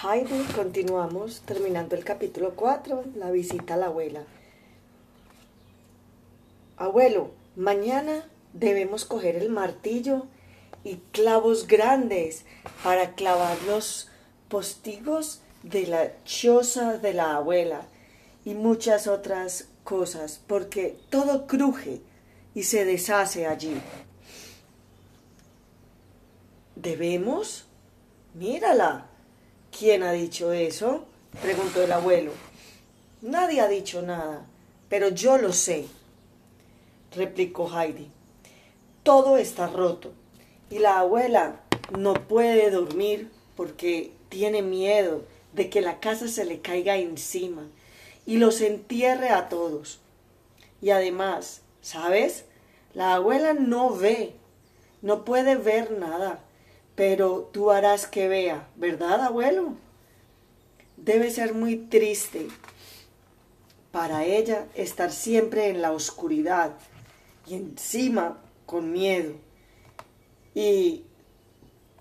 Heidi, continuamos terminando el capítulo 4, la visita a la abuela. Abuelo, mañana debemos coger el martillo y clavos grandes para clavar los postigos de la choza de la abuela y muchas otras cosas, porque todo cruje y se deshace allí. ¿Debemos? Mírala. ¿Quién ha dicho eso? preguntó el abuelo. Nadie ha dicho nada, pero yo lo sé, replicó Heidi. Todo está roto y la abuela no puede dormir porque tiene miedo de que la casa se le caiga encima y los entierre a todos. Y además, ¿sabes? La abuela no ve, no puede ver nada pero tú harás que vea, ¿verdad, abuelo? Debe ser muy triste para ella estar siempre en la oscuridad y encima con miedo y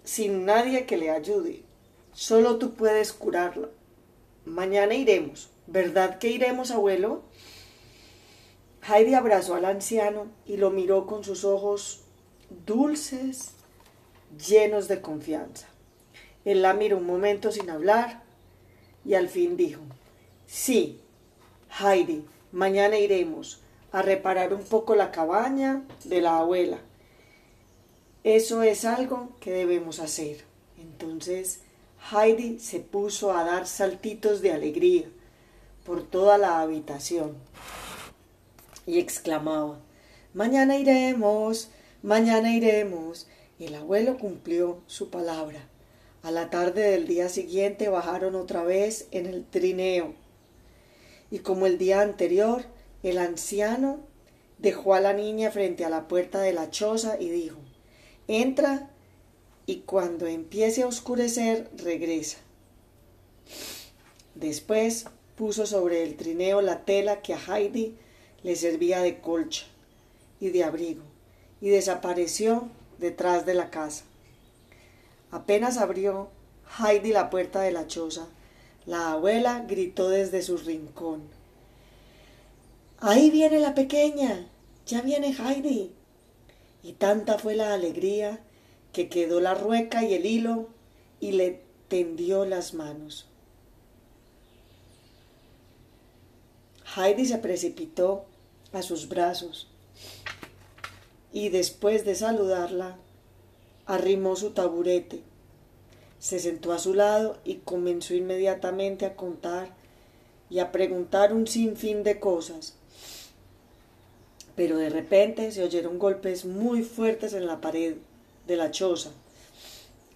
sin nadie que le ayude. Solo tú puedes curarla. Mañana iremos, ¿verdad que iremos, abuelo? Heidi abrazó al anciano y lo miró con sus ojos dulces llenos de confianza. Él la miró un momento sin hablar y al fin dijo, sí, Heidi, mañana iremos a reparar un poco la cabaña de la abuela. Eso es algo que debemos hacer. Entonces Heidi se puso a dar saltitos de alegría por toda la habitación y exclamaba, Mañana iremos, mañana iremos. El abuelo cumplió su palabra. A la tarde del día siguiente bajaron otra vez en el trineo. Y como el día anterior, el anciano dejó a la niña frente a la puerta de la choza y dijo, entra y cuando empiece a oscurecer regresa. Después puso sobre el trineo la tela que a Heidi le servía de colcha y de abrigo y desapareció detrás de la casa. Apenas abrió Heidi la puerta de la choza, la abuela gritó desde su rincón. Ahí viene la pequeña, ya viene Heidi. Y tanta fue la alegría que quedó la rueca y el hilo y le tendió las manos. Heidi se precipitó a sus brazos y después de saludarla, arrimó su taburete, se sentó a su lado y comenzó inmediatamente a contar y a preguntar un sinfín de cosas. Pero de repente se oyeron golpes muy fuertes en la pared de la choza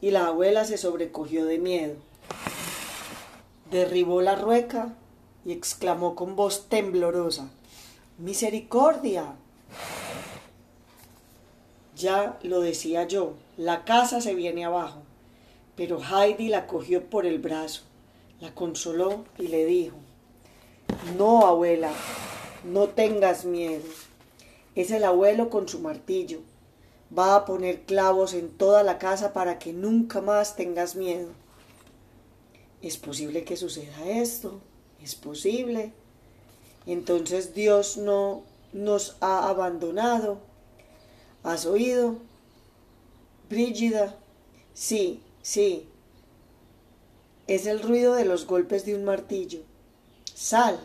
y la abuela se sobrecogió de miedo. Derribó la rueca y exclamó con voz temblorosa Misericordia. Ya lo decía yo, la casa se viene abajo. Pero Heidi la cogió por el brazo, la consoló y le dijo, No, abuela, no tengas miedo. Es el abuelo con su martillo. Va a poner clavos en toda la casa para que nunca más tengas miedo. Es posible que suceda esto, es posible. Entonces Dios no nos ha abandonado ¿Has oído? Brígida. Sí, sí. Es el ruido de los golpes de un martillo. Sal,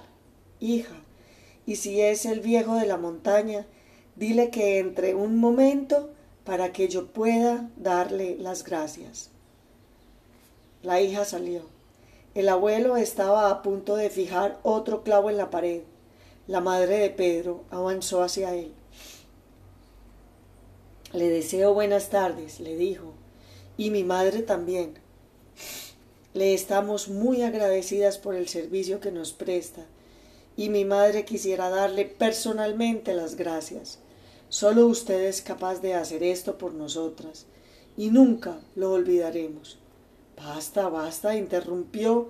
hija, y si es el viejo de la montaña, dile que entre un momento para que yo pueda darle las gracias. La hija salió. El abuelo estaba a punto de fijar otro clavo en la pared. La madre de Pedro avanzó hacia él. Le deseo buenas tardes, le dijo, y mi madre también. Le estamos muy agradecidas por el servicio que nos presta, y mi madre quisiera darle personalmente las gracias. Solo usted es capaz de hacer esto por nosotras, y nunca lo olvidaremos. Basta, basta, interrumpió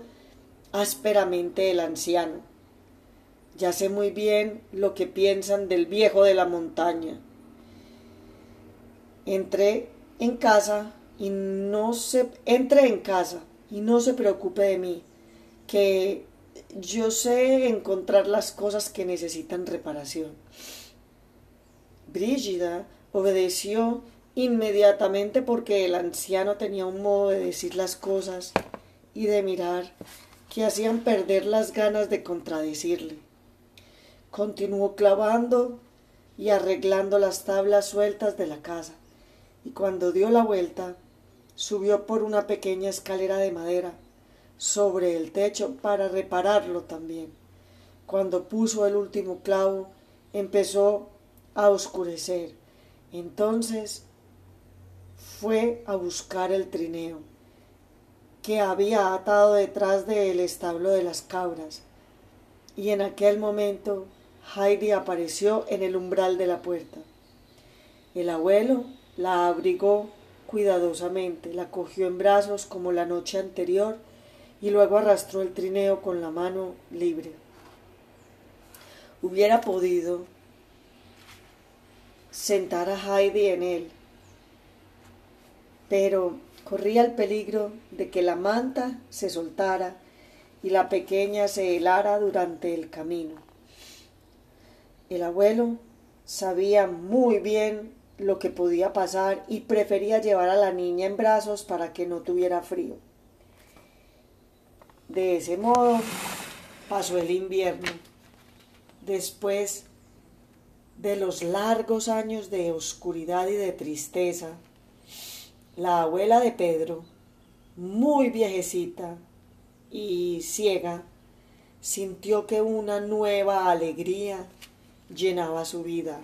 ásperamente el anciano. Ya sé muy bien lo que piensan del viejo de la montaña. Entré en casa y no se entré en casa y no se preocupe de mí, que yo sé encontrar las cosas que necesitan reparación. Brígida obedeció inmediatamente porque el anciano tenía un modo de decir las cosas y de mirar que hacían perder las ganas de contradecirle. Continuó clavando y arreglando las tablas sueltas de la casa, y cuando dio la vuelta, subió por una pequeña escalera de madera sobre el techo para repararlo también. Cuando puso el último clavo, empezó a oscurecer. Entonces fue a buscar el trineo que había atado detrás del establo de las cabras, y en aquel momento Heidi apareció en el umbral de la puerta. El abuelo la abrigó cuidadosamente, la cogió en brazos como la noche anterior y luego arrastró el trineo con la mano libre. Hubiera podido sentar a Heidi en él, pero corría el peligro de que la manta se soltara y la pequeña se helara durante el camino. El abuelo sabía muy bien lo que podía pasar y prefería llevar a la niña en brazos para que no tuviera frío. De ese modo pasó el invierno. Después de los largos años de oscuridad y de tristeza, la abuela de Pedro, muy viejecita y ciega, sintió que una nueva alegría llenaba su vida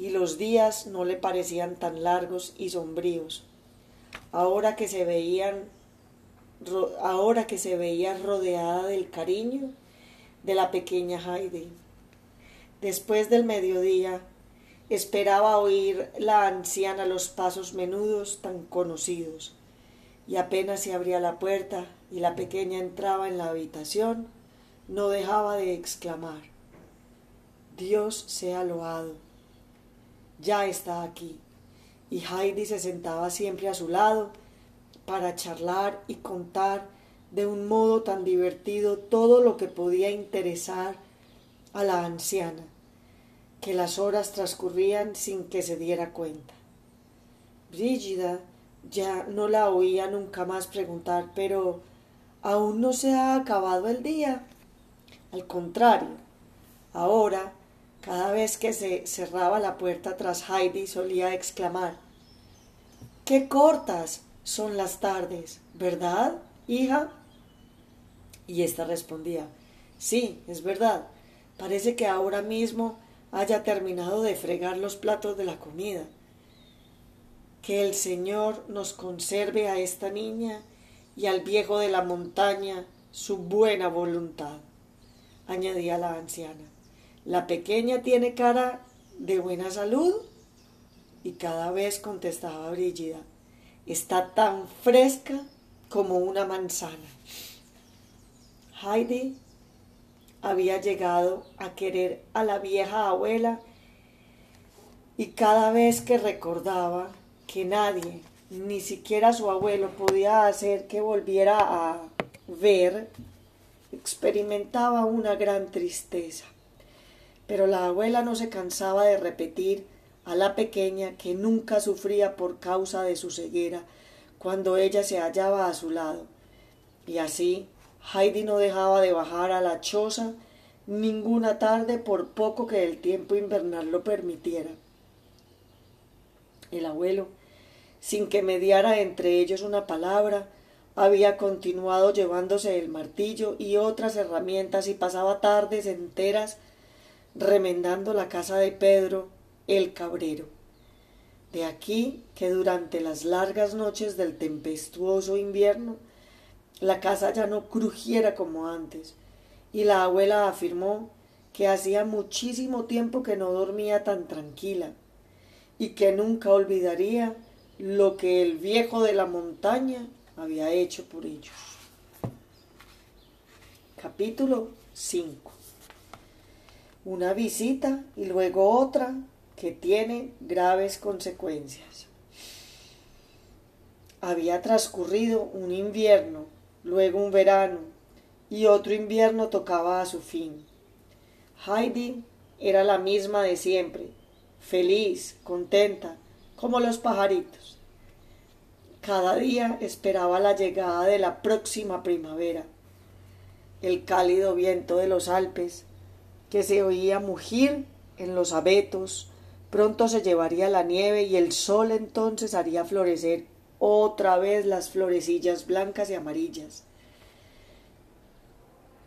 y los días no le parecían tan largos y sombríos. Ahora que se veían ahora que se veía rodeada del cariño de la pequeña Heidi. Después del mediodía, esperaba oír la anciana los pasos menudos tan conocidos, y apenas se abría la puerta y la pequeña entraba en la habitación, no dejaba de exclamar Dios sea loado. Ya está aquí. Y Heidi se sentaba siempre a su lado para charlar y contar de un modo tan divertido todo lo que podía interesar a la anciana, que las horas transcurrían sin que se diera cuenta. Brígida ya no la oía nunca más preguntar, pero aún no se ha acabado el día. Al contrario, ahora cada vez que se cerraba la puerta tras Heidi solía exclamar ¡Qué cortas son las tardes, ¿verdad, hija? Y ésta respondía Sí, es verdad. Parece que ahora mismo haya terminado de fregar los platos de la comida. Que el Señor nos conserve a esta niña y al viejo de la montaña su buena voluntad, añadía la anciana. La pequeña tiene cara de buena salud. Y cada vez contestaba Brígida, está tan fresca como una manzana. Heidi había llegado a querer a la vieja abuela y cada vez que recordaba que nadie, ni siquiera su abuelo, podía hacer que volviera a ver, experimentaba una gran tristeza. Pero la abuela no se cansaba de repetir a la pequeña que nunca sufría por causa de su ceguera cuando ella se hallaba a su lado. Y así Heidi no dejaba de bajar a la choza ninguna tarde por poco que el tiempo invernal lo permitiera. El abuelo, sin que mediara entre ellos una palabra, había continuado llevándose el martillo y otras herramientas y pasaba tardes enteras remendando la casa de Pedro el Cabrero. De aquí que durante las largas noches del tempestuoso invierno la casa ya no crujiera como antes, y la abuela afirmó que hacía muchísimo tiempo que no dormía tan tranquila, y que nunca olvidaría lo que el viejo de la montaña había hecho por ellos. Capítulo 5 una visita y luego otra que tiene graves consecuencias. Había transcurrido un invierno, luego un verano, y otro invierno tocaba a su fin. Heidi era la misma de siempre, feliz, contenta, como los pajaritos. Cada día esperaba la llegada de la próxima primavera. El cálido viento de los Alpes, que se oía mugir en los abetos, pronto se llevaría la nieve y el sol entonces haría florecer otra vez las florecillas blancas y amarillas.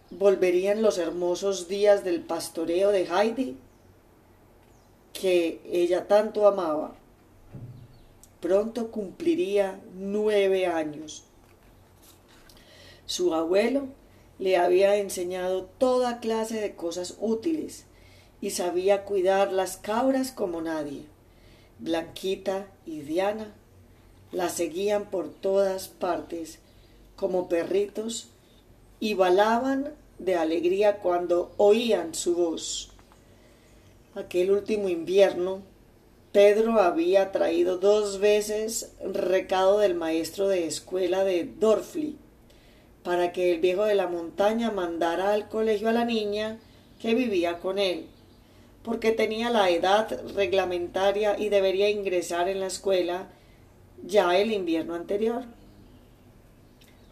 Volverían los hermosos días del pastoreo de Heidi, que ella tanto amaba. Pronto cumpliría nueve años. Su abuelo le había enseñado toda clase de cosas útiles y sabía cuidar las cabras como nadie. Blanquita y Diana la seguían por todas partes como perritos y balaban de alegría cuando oían su voz. Aquel último invierno, Pedro había traído dos veces recado del maestro de escuela de Dorfli para que el viejo de la montaña mandara al colegio a la niña que vivía con él, porque tenía la edad reglamentaria y debería ingresar en la escuela ya el invierno anterior.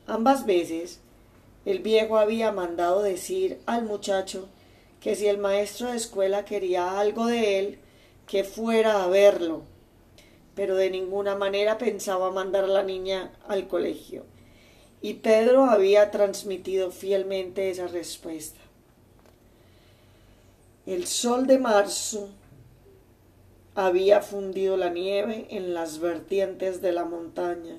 Ambas veces el viejo había mandado decir al muchacho que si el maestro de escuela quería algo de él, que fuera a verlo, pero de ninguna manera pensaba mandar a la niña al colegio. Y Pedro había transmitido fielmente esa respuesta. El sol de marzo había fundido la nieve en las vertientes de la montaña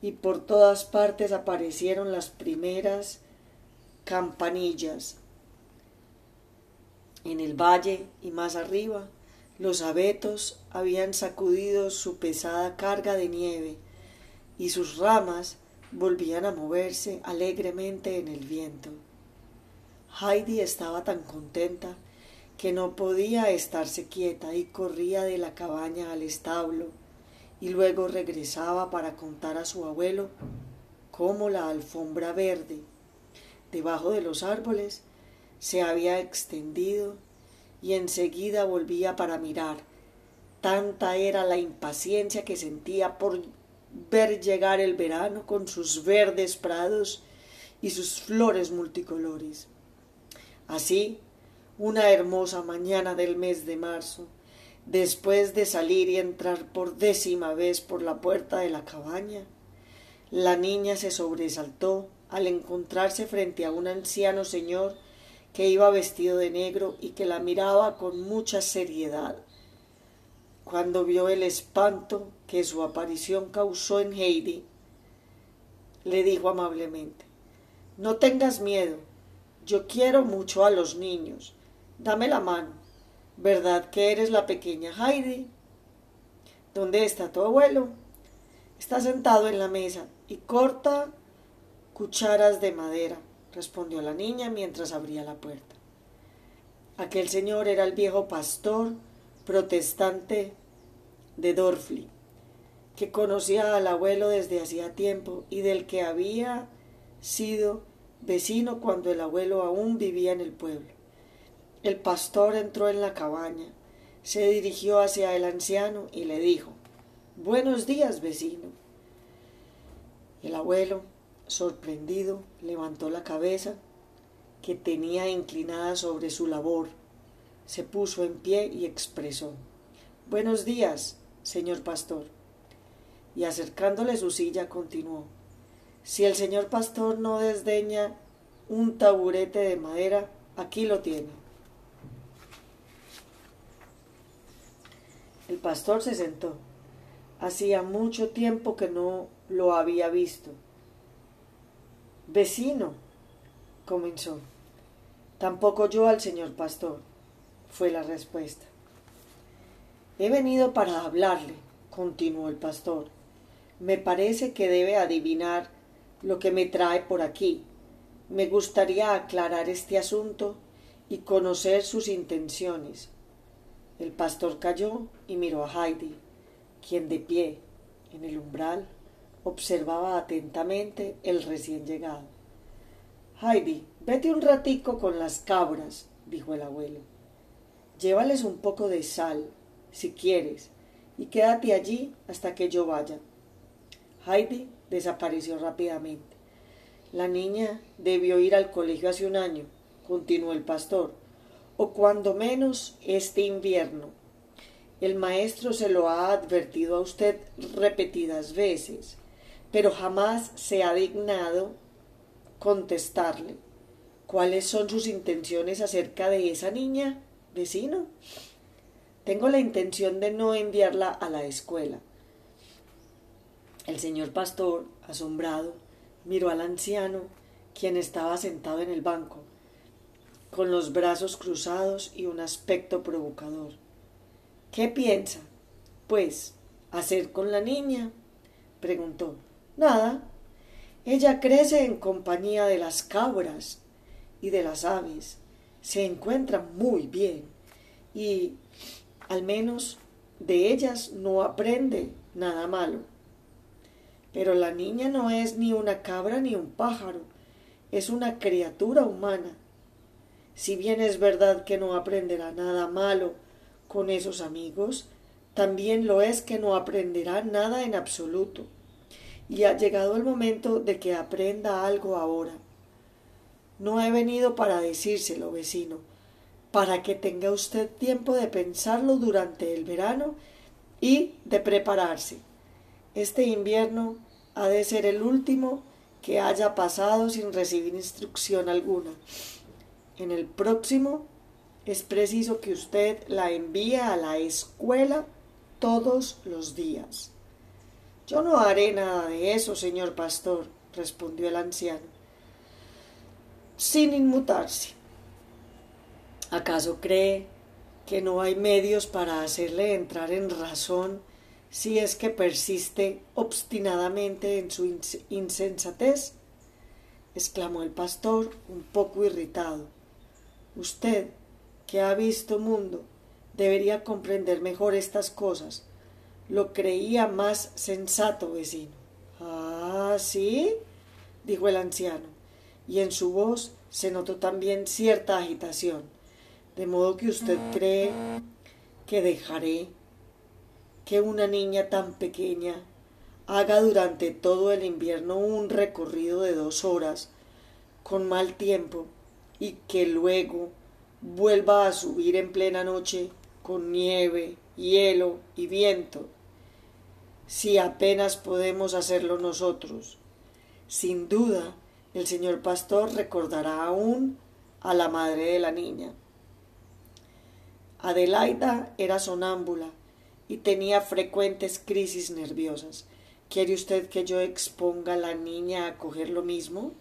y por todas partes aparecieron las primeras campanillas. En el valle y más arriba, los abetos habían sacudido su pesada carga de nieve y sus ramas volvían a moverse alegremente en el viento. Heidi estaba tan contenta que no podía estarse quieta y corría de la cabaña al establo y luego regresaba para contar a su abuelo cómo la alfombra verde debajo de los árboles se había extendido y enseguida volvía para mirar. Tanta era la impaciencia que sentía por ver llegar el verano con sus verdes prados y sus flores multicolores. Así, una hermosa mañana del mes de marzo, después de salir y entrar por décima vez por la puerta de la cabaña, la niña se sobresaltó al encontrarse frente a un anciano señor que iba vestido de negro y que la miraba con mucha seriedad. Cuando vio el espanto que su aparición causó en Heidi, le dijo amablemente No tengas miedo, yo quiero mucho a los niños Dame la mano. ¿Verdad que eres la pequeña Heidi? ¿Dónde está tu abuelo? Está sentado en la mesa y corta cucharas de madera, respondió la niña mientras abría la puerta. Aquel señor era el viejo pastor protestante de Dorfli, que conocía al abuelo desde hacía tiempo y del que había sido vecino cuando el abuelo aún vivía en el pueblo. El pastor entró en la cabaña, se dirigió hacia el anciano y le dijo Buenos días, vecino. El abuelo, sorprendido, levantó la cabeza, que tenía inclinada sobre su labor, se puso en pie y expresó Buenos días, señor pastor. Y acercándole su silla continuó Si el señor pastor no desdeña un taburete de madera, aquí lo tiene. El pastor se sentó. Hacía mucho tiempo que no lo había visto. Vecino, comenzó. Tampoco yo al señor pastor, fue la respuesta. He venido para hablarle, continuó el pastor. Me parece que debe adivinar lo que me trae por aquí. Me gustaría aclarar este asunto y conocer sus intenciones. El pastor cayó y miró a Heidi, quien de pie en el umbral observaba atentamente el recién llegado. Heidi, vete un ratico con las cabras, dijo el abuelo. Llévales un poco de sal, si quieres, y quédate allí hasta que yo vaya. Heidi desapareció rápidamente. La niña debió ir al colegio hace un año, continuó el pastor, o cuando menos este invierno. El maestro se lo ha advertido a usted repetidas veces, pero jamás se ha dignado contestarle. ¿Cuáles son sus intenciones acerca de esa niña, vecino? Tengo la intención de no enviarla a la escuela. El señor pastor, asombrado, miró al anciano, quien estaba sentado en el banco, con los brazos cruzados y un aspecto provocador. ¿Qué piensa? Pues, hacer con la niña? preguntó. Nada. Ella crece en compañía de las cabras y de las aves. Se encuentra muy bien y, al menos, de ellas no aprende nada malo. Pero la niña no es ni una cabra ni un pájaro, es una criatura humana. Si bien es verdad que no aprenderá nada malo con esos amigos, también lo es que no aprenderá nada en absoluto. Y ha llegado el momento de que aprenda algo ahora. No he venido para decírselo, vecino, para que tenga usted tiempo de pensarlo durante el verano y de prepararse. Este invierno ha de ser el último que haya pasado sin recibir instrucción alguna. En el próximo es preciso que usted la envíe a la escuela todos los días. Yo no haré nada de eso, señor pastor, respondió el anciano, sin inmutarse. ¿Acaso cree que no hay medios para hacerle entrar en razón si es que persiste obstinadamente en su insensatez? exclamó el pastor, un poco irritado. Usted, que ha visto mundo, debería comprender mejor estas cosas. Lo creía más sensato, vecino. Ah, sí, dijo el anciano, y en su voz se notó también cierta agitación, de modo que usted cree que dejaré que una niña tan pequeña haga durante todo el invierno un recorrido de dos horas con mal tiempo y que luego vuelva a subir en plena noche con nieve, hielo y viento, si apenas podemos hacerlo nosotros. Sin duda, el señor pastor recordará aún a la madre de la niña. Adelaida era sonámbula y tenía frecuentes crisis nerviosas. ¿Quiere usted que yo exponga a la niña a coger lo mismo?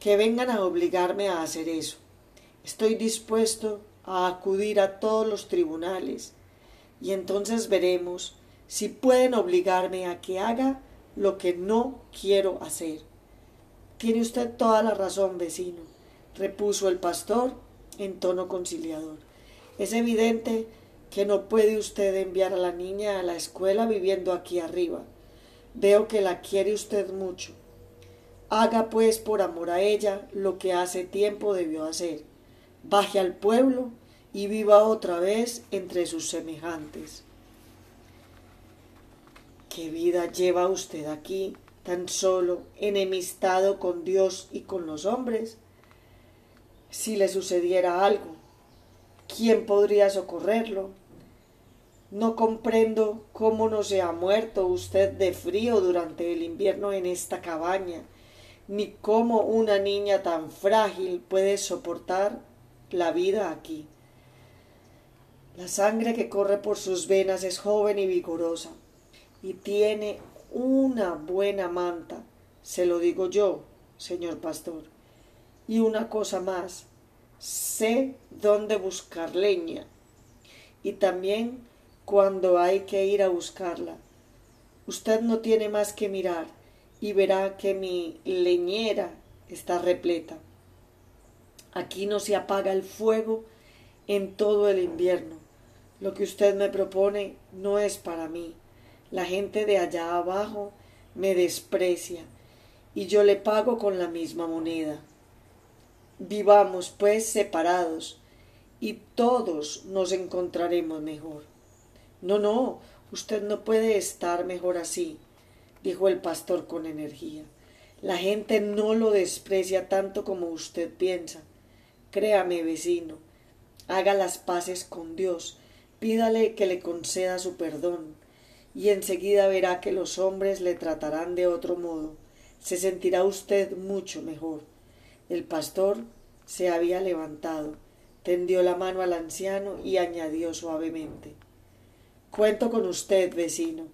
Que vengan a obligarme a hacer eso. Estoy dispuesto a acudir a todos los tribunales y entonces veremos si pueden obligarme a que haga lo que no quiero hacer. Tiene usted toda la razón, vecino, repuso el pastor en tono conciliador. Es evidente que no puede usted enviar a la niña a la escuela viviendo aquí arriba. Veo que la quiere usted mucho. Haga pues por amor a ella lo que hace tiempo debió hacer. Baje al pueblo y viva otra vez entre sus semejantes. ¿Qué vida lleva usted aquí, tan solo, enemistado con Dios y con los hombres? Si le sucediera algo, ¿Quién podría socorrerlo? No comprendo cómo no se ha muerto usted de frío durante el invierno en esta cabaña, ni cómo una niña tan frágil puede soportar la vida aquí. La sangre que corre por sus venas es joven y vigorosa, y tiene una buena manta, se lo digo yo, señor pastor. Y una cosa más, sé dónde buscar leña y también cuando hay que ir a buscarla. Usted no tiene más que mirar y verá que mi leñera está repleta. Aquí no se apaga el fuego en todo el invierno. Lo que usted me propone no es para mí. La gente de allá abajo me desprecia y yo le pago con la misma moneda. Vivamos, pues, separados y todos nos encontraremos mejor. No, no, usted no puede estar mejor así, dijo el pastor con energía. La gente no lo desprecia tanto como usted piensa. Créame, vecino, haga las paces con Dios, pídale que le conceda su perdón, y enseguida verá que los hombres le tratarán de otro modo. Se sentirá usted mucho mejor. El pastor se había levantado, tendió la mano al anciano y añadió suavemente Cuento con usted, vecino.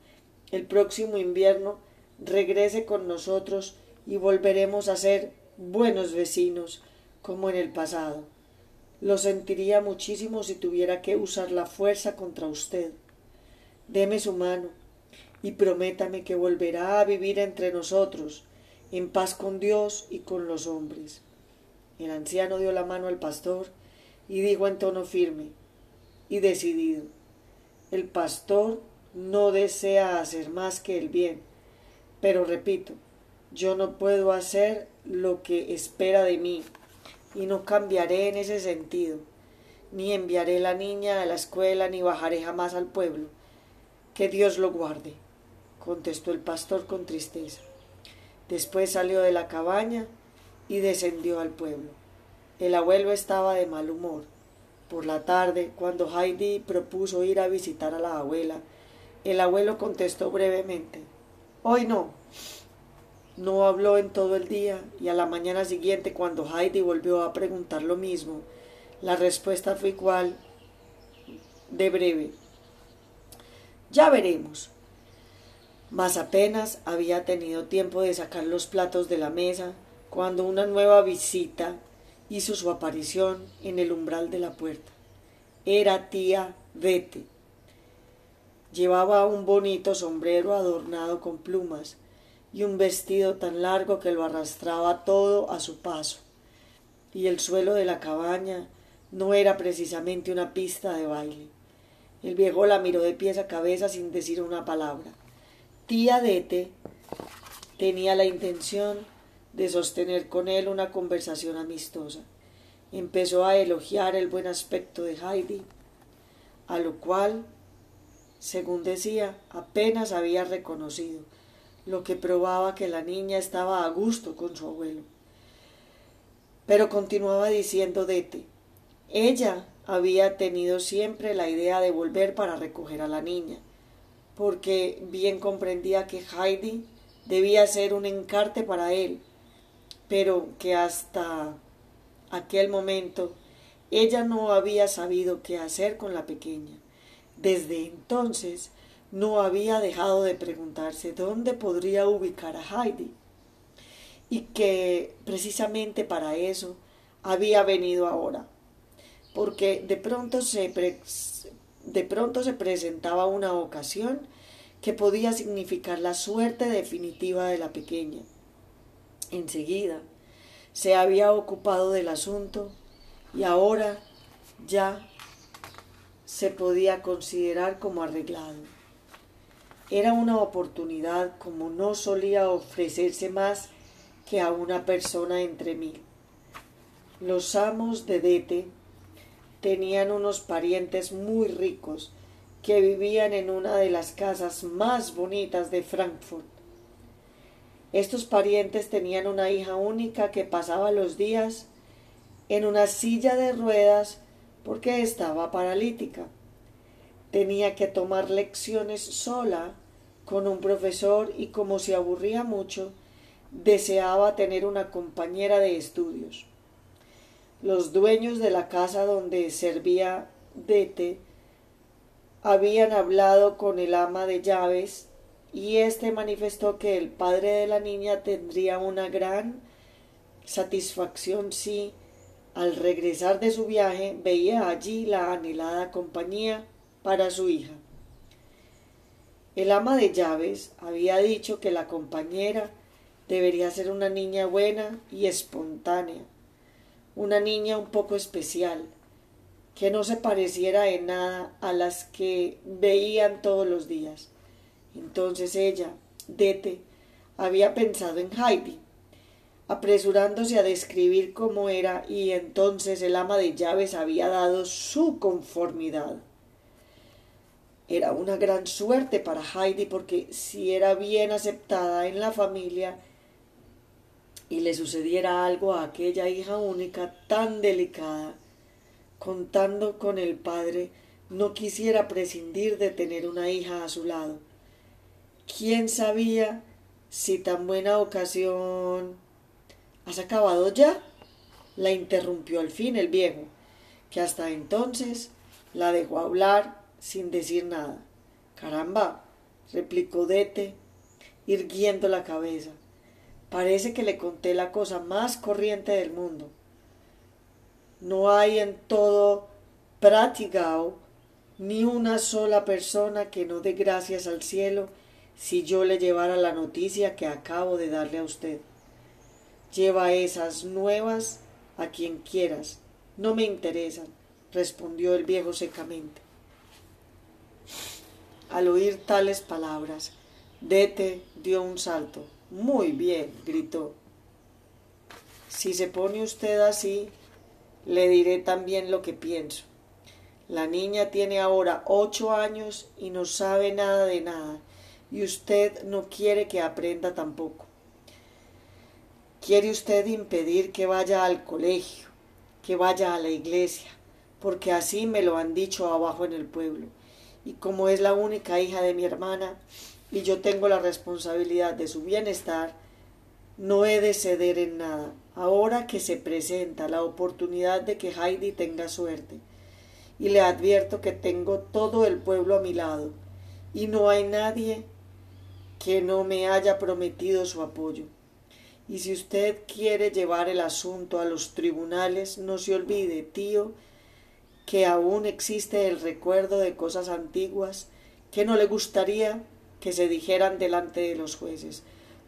El próximo invierno regrese con nosotros y volveremos a ser buenos vecinos como en el pasado. Lo sentiría muchísimo si tuviera que usar la fuerza contra usted. Deme su mano y prométame que volverá a vivir entre nosotros, en paz con Dios y con los hombres. El anciano dio la mano al pastor y dijo en tono firme y decidido El pastor no desea hacer más que el bien, pero repito, yo no puedo hacer lo que espera de mí y no cambiaré en ese sentido. Ni enviaré la niña a la escuela ni bajaré jamás al pueblo. Que Dios lo guarde, contestó el pastor con tristeza. Después salió de la cabaña y descendió al pueblo. El abuelo estaba de mal humor. Por la tarde, cuando Heidi propuso ir a visitar a la abuela, el abuelo contestó brevemente Hoy no, no habló en todo el día y a la mañana siguiente cuando Heidi volvió a preguntar lo mismo, la respuesta fue igual de breve. Ya veremos. Mas apenas había tenido tiempo de sacar los platos de la mesa cuando una nueva visita hizo su aparición en el umbral de la puerta. Era tía Vete. Llevaba un bonito sombrero adornado con plumas y un vestido tan largo que lo arrastraba todo a su paso. Y el suelo de la cabaña no era precisamente una pista de baile. El viejo la miró de pies a cabeza sin decir una palabra. Tía Dete tenía la intención de sostener con él una conversación amistosa. Empezó a elogiar el buen aspecto de Heidi, a lo cual, según decía, apenas había reconocido lo que probaba que la niña estaba a gusto con su abuelo. Pero continuaba diciendo Dete, ella había tenido siempre la idea de volver para recoger a la niña, porque bien comprendía que Heidi debía ser un encarte para él, pero que hasta aquel momento ella no había sabido qué hacer con la pequeña. Desde entonces no había dejado de preguntarse dónde podría ubicar a Heidi y que precisamente para eso había venido ahora, porque de pronto se, de pronto se presentaba una ocasión que podía significar la suerte definitiva de la pequeña. Enseguida se había ocupado del asunto y ahora ya se podía considerar como arreglado. Era una oportunidad como no solía ofrecerse más que a una persona entre mil. Los amos de Dete tenían unos parientes muy ricos que vivían en una de las casas más bonitas de Frankfurt. Estos parientes tenían una hija única que pasaba los días en una silla de ruedas porque estaba paralítica. Tenía que tomar lecciones sola con un profesor y como se aburría mucho, deseaba tener una compañera de estudios. Los dueños de la casa donde servía Dete habían hablado con el ama de llaves y éste manifestó que el padre de la niña tendría una gran satisfacción si al regresar de su viaje veía allí la anhelada compañía para su hija. El ama de llaves había dicho que la compañera debería ser una niña buena y espontánea, una niña un poco especial, que no se pareciera en nada a las que veían todos los días. Entonces ella, Dete, había pensado en Heidi, apresurándose a describir cómo era, y entonces el ama de llaves había dado su conformidad. Era una gran suerte para Heidi porque si era bien aceptada en la familia y le sucediera algo a aquella hija única tan delicada, contando con el padre, no quisiera prescindir de tener una hija a su lado. ¿Quién sabía si tan buena ocasión... ¿Has acabado ya? la interrumpió al fin el viejo, que hasta entonces la dejó hablar sin decir nada. Caramba, replicó Dete, irguiendo la cabeza. Parece que le conté la cosa más corriente del mundo. No hay en todo Pratigao ni una sola persona que no dé gracias al cielo si yo le llevara la noticia que acabo de darle a usted. Lleva esas nuevas a quien quieras. No me interesan, respondió el viejo secamente. Al oír tales palabras, Dete dio un salto. Muy bien, gritó. Si se pone usted así, le diré también lo que pienso. La niña tiene ahora ocho años y no sabe nada de nada, y usted no quiere que aprenda tampoco. Quiere usted impedir que vaya al colegio, que vaya a la iglesia, porque así me lo han dicho abajo en el pueblo y como es la única hija de mi hermana y yo tengo la responsabilidad de su bienestar, no he de ceder en nada, ahora que se presenta la oportunidad de que Heidi tenga suerte. Y le advierto que tengo todo el pueblo a mi lado, y no hay nadie que no me haya prometido su apoyo. Y si usted quiere llevar el asunto a los tribunales, no se olvide, tío, que aún existe el recuerdo de cosas antiguas que no le gustaría que se dijeran delante de los jueces,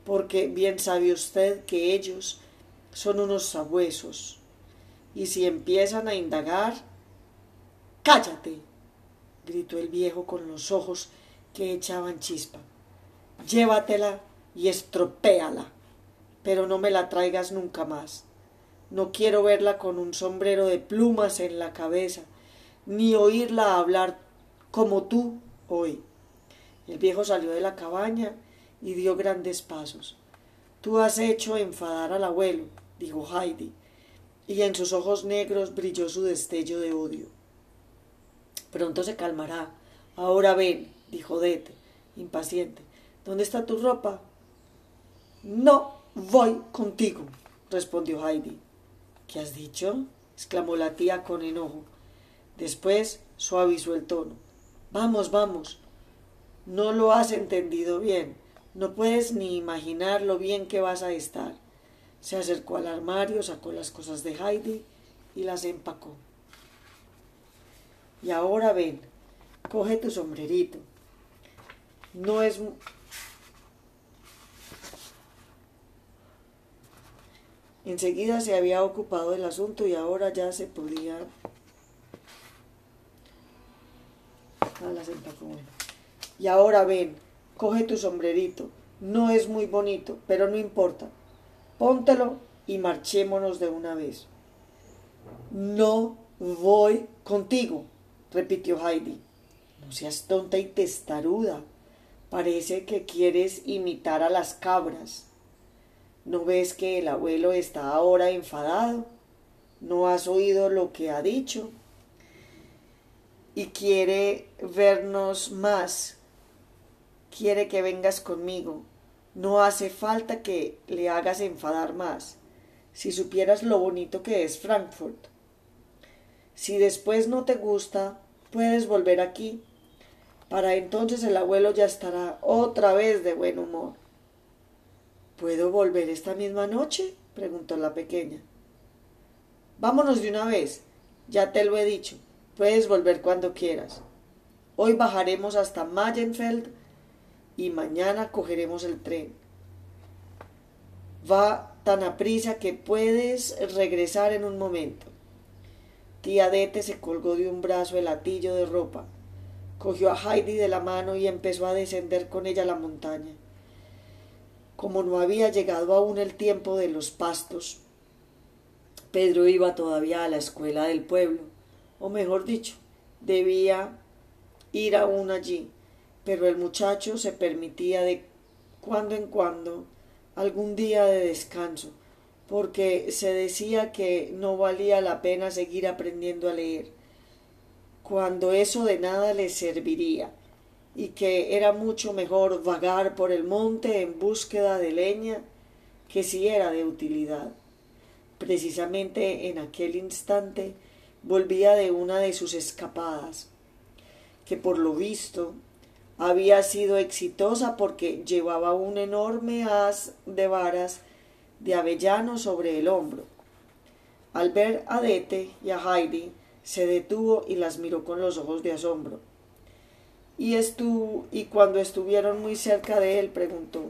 porque bien sabe usted que ellos son unos sabuesos, y si empiezan a indagar, cállate, gritó el viejo con los ojos que echaban chispa, llévatela y estropéala, pero no me la traigas nunca más. No quiero verla con un sombrero de plumas en la cabeza, ni oírla hablar como tú hoy. El viejo salió de la cabaña y dio grandes pasos. Tú has hecho enfadar al abuelo, dijo Heidi, y en sus ojos negros brilló su destello de odio. Pronto se calmará. Ahora ven, dijo Dete, impaciente. ¿Dónde está tu ropa? No voy contigo, respondió Heidi. ¿Qué has dicho? exclamó la tía con enojo. Después suavizó el tono. Vamos, vamos. No lo has entendido bien. No puedes ni imaginar lo bien que vas a estar. Se acercó al armario, sacó las cosas de Heidi y las empacó. Y ahora ven, coge tu sombrerito. No es Enseguida se había ocupado del asunto y ahora ya se podía... Ah, y ahora ven, coge tu sombrerito. No es muy bonito, pero no importa. Póntelo y marchémonos de una vez. No voy contigo, repitió Heidi. No seas tonta y testaruda. Parece que quieres imitar a las cabras. ¿No ves que el abuelo está ahora enfadado? ¿No has oído lo que ha dicho? Y quiere vernos más. Quiere que vengas conmigo. No hace falta que le hagas enfadar más. Si supieras lo bonito que es Frankfurt. Si después no te gusta, puedes volver aquí. Para entonces el abuelo ya estará otra vez de buen humor. ¿Puedo volver esta misma noche? preguntó la pequeña. Vámonos de una vez. Ya te lo he dicho. Puedes volver cuando quieras. Hoy bajaremos hasta Mayenfeld y mañana cogeremos el tren. Va tan aprisa que puedes regresar en un momento. Tía Dete se colgó de un brazo el atillo de ropa. cogió a Heidi de la mano y empezó a descender con ella la montaña. Como no había llegado aún el tiempo de los pastos, Pedro iba todavía a la escuela del pueblo, o mejor dicho, debía ir aún allí, pero el muchacho se permitía de cuando en cuando algún día de descanso, porque se decía que no valía la pena seguir aprendiendo a leer, cuando eso de nada le serviría, y que era mucho mejor vagar por el monte en búsqueda de leña que si era de utilidad. Precisamente en aquel instante volvía de una de sus escapadas, que por lo visto había sido exitosa porque llevaba un enorme haz de varas de avellano sobre el hombro. Al ver a Dete y a Heidi, se detuvo y las miró con los ojos de asombro. Y, estuvo, y cuando estuvieron muy cerca de él, preguntó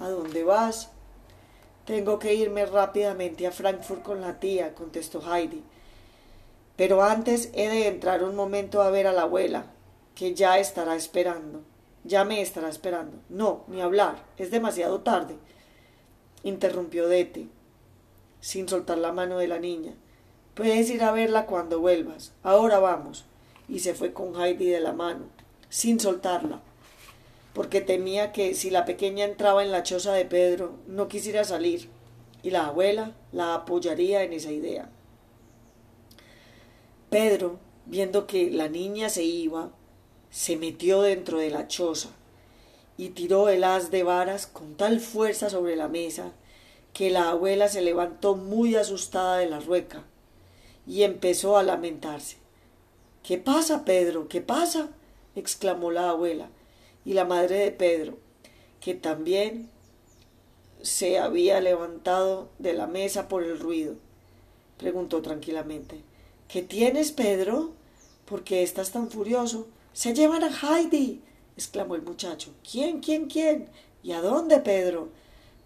¿A dónde vas? Tengo que irme rápidamente a Frankfurt con la tía, contestó Heidi. Pero antes he de entrar un momento a ver a la abuela, que ya estará esperando. Ya me estará esperando. No, ni hablar. Es demasiado tarde. interrumpió Dete, sin soltar la mano de la niña. Puedes ir a verla cuando vuelvas. Ahora vamos. Y se fue con Heidi de la mano, sin soltarla, porque temía que si la pequeña entraba en la choza de Pedro, no quisiera salir, y la abuela la apoyaría en esa idea. Pedro, viendo que la niña se iba, se metió dentro de la choza y tiró el haz de varas con tal fuerza sobre la mesa que la abuela se levantó muy asustada de la rueca y empezó a lamentarse. ¿Qué pasa, Pedro? ¿Qué pasa? exclamó la abuela y la madre de Pedro, que también se había levantado de la mesa por el ruido, preguntó tranquilamente. ¿Qué tienes, Pedro? ¿Por qué estás tan furioso? Se llevan a Heidi. exclamó el muchacho. ¿Quién, quién, quién? ¿Y a dónde, Pedro?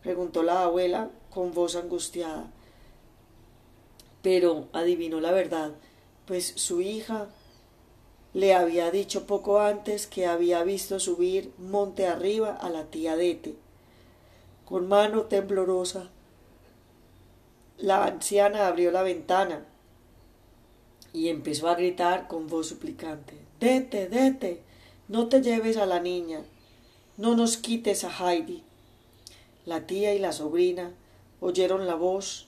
preguntó la abuela con voz angustiada. Pero adivinó la verdad, pues su hija le había dicho poco antes que había visto subir monte arriba a la tía Dete. Con mano temblorosa, la anciana abrió la ventana y empezó a gritar con voz suplicante. Dete, dete, no te lleves a la niña, no nos quites a Heidi. La tía y la sobrina oyeron la voz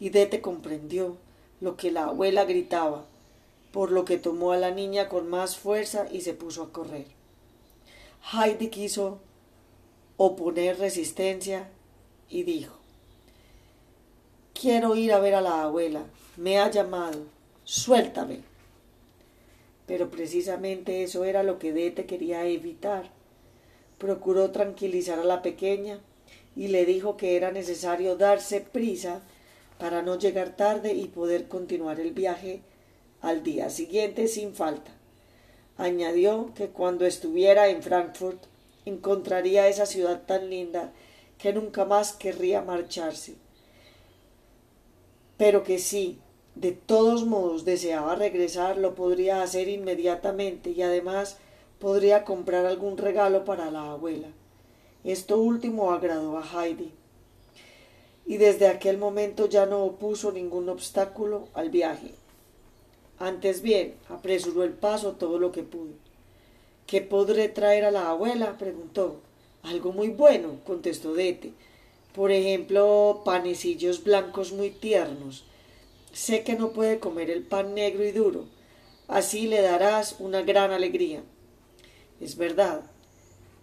y Dete comprendió lo que la abuela gritaba, por lo que tomó a la niña con más fuerza y se puso a correr. Heidi quiso oponer resistencia y dijo Quiero ir a ver a la abuela. Me ha llamado. Suéltame pero precisamente eso era lo que Dete quería evitar. Procuró tranquilizar a la pequeña y le dijo que era necesario darse prisa para no llegar tarde y poder continuar el viaje al día siguiente sin falta. Añadió que cuando estuviera en Frankfurt encontraría esa ciudad tan linda que nunca más querría marcharse. Pero que sí, de todos modos deseaba regresar, lo podría hacer inmediatamente y además podría comprar algún regalo para la abuela. Esto último agradó a Heidi. Y desde aquel momento ya no opuso ningún obstáculo al viaje. Antes bien, apresuró el paso todo lo que pudo. ¿Qué podré traer a la abuela? preguntó. Algo muy bueno, contestó Dete. Por ejemplo, panecillos blancos muy tiernos Sé que no puede comer el pan negro y duro. Así le darás una gran alegría. Es verdad.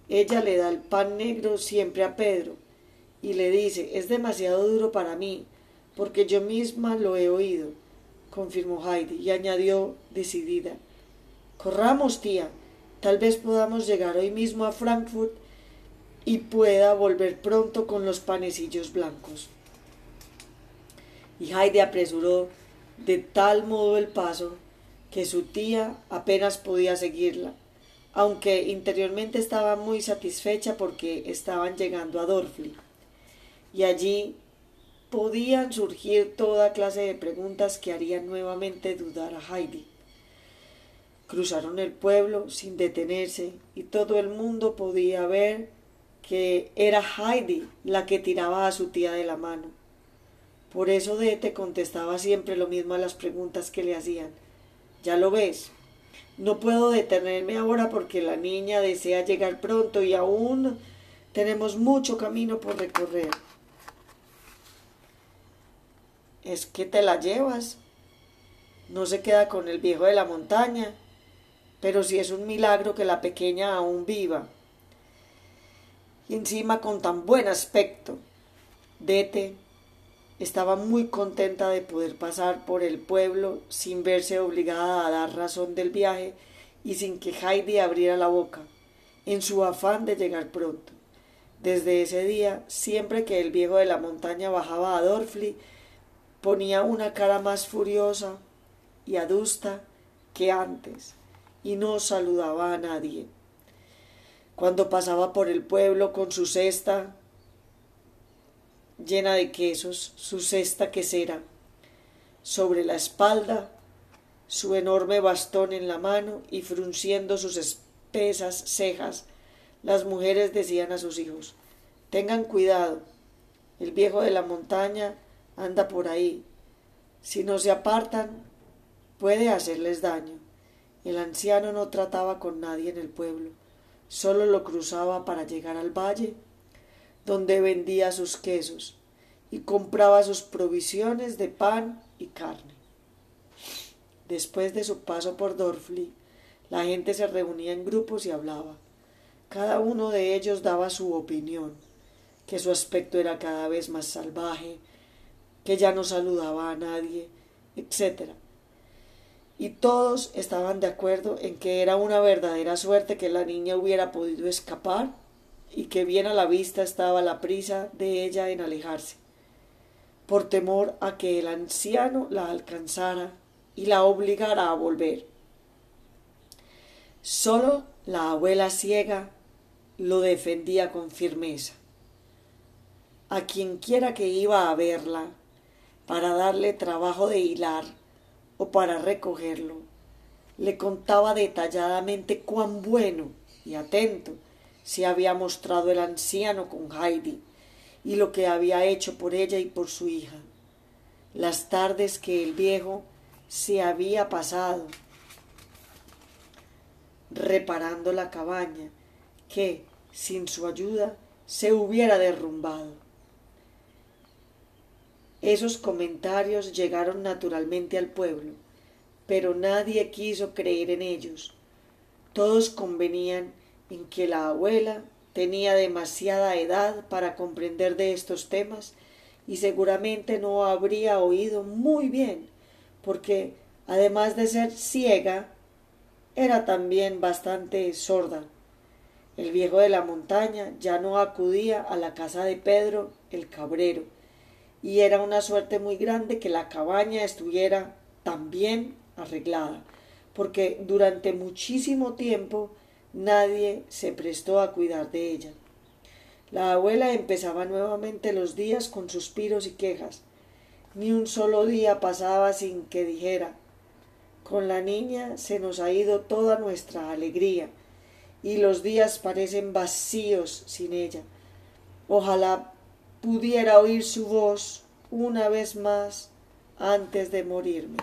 Ella le da el pan negro siempre a Pedro y le dice es demasiado duro para mí, porque yo misma lo he oído, confirmó Heidi y añadió decidida Corramos, tía. Tal vez podamos llegar hoy mismo a Frankfurt y pueda volver pronto con los panecillos blancos y Heidi apresuró de tal modo el paso que su tía apenas podía seguirla, aunque interiormente estaba muy satisfecha porque estaban llegando a Dorfli. Y allí podían surgir toda clase de preguntas que harían nuevamente dudar a Heidi. Cruzaron el pueblo sin detenerse y todo el mundo podía ver que era Heidi la que tiraba a su tía de la mano. Por eso Dete contestaba siempre lo mismo a las preguntas que le hacían. Ya lo ves, no puedo detenerme ahora porque la niña desea llegar pronto y aún tenemos mucho camino por recorrer. Es que te la llevas. No se queda con el viejo de la montaña, pero sí es un milagro que la pequeña aún viva. Y encima con tan buen aspecto. Dete estaba muy contenta de poder pasar por el pueblo sin verse obligada a dar razón del viaje y sin que Heidi abriera la boca, en su afán de llegar pronto. Desde ese día, siempre que el viejo de la montaña bajaba a Dorfli, ponía una cara más furiosa y adusta que antes, y no saludaba a nadie. Cuando pasaba por el pueblo con su cesta, llena de quesos, su cesta quesera, sobre la espalda, su enorme bastón en la mano y frunciendo sus espesas cejas, las mujeres decían a sus hijos Tengan cuidado, el viejo de la montaña anda por ahí. Si no se apartan, puede hacerles daño. El anciano no trataba con nadie en el pueblo, solo lo cruzaba para llegar al valle donde vendía sus quesos y compraba sus provisiones de pan y carne. Después de su paso por Dorfli, la gente se reunía en grupos y hablaba. Cada uno de ellos daba su opinión, que su aspecto era cada vez más salvaje, que ya no saludaba a nadie, etc. Y todos estaban de acuerdo en que era una verdadera suerte que la niña hubiera podido escapar y que bien a la vista estaba la prisa de ella en alejarse, por temor a que el anciano la alcanzara y la obligara a volver. Solo la abuela ciega lo defendía con firmeza. A quienquiera que iba a verla, para darle trabajo de hilar o para recogerlo, le contaba detalladamente cuán bueno y atento se había mostrado el anciano con Heidi y lo que había hecho por ella y por su hija. Las tardes que el viejo se había pasado reparando la cabaña que, sin su ayuda, se hubiera derrumbado. Esos comentarios llegaron naturalmente al pueblo, pero nadie quiso creer en ellos. Todos convenían en que la abuela tenía demasiada edad para comprender de estos temas y seguramente no habría oído muy bien, porque además de ser ciega, era también bastante sorda. El viejo de la montaña ya no acudía a la casa de Pedro el cabrero, y era una suerte muy grande que la cabaña estuviera tan bien arreglada, porque durante muchísimo tiempo nadie se prestó a cuidar de ella. La abuela empezaba nuevamente los días con suspiros y quejas. Ni un solo día pasaba sin que dijera con la niña se nos ha ido toda nuestra alegría y los días parecen vacíos sin ella. Ojalá pudiera oír su voz una vez más antes de morirme.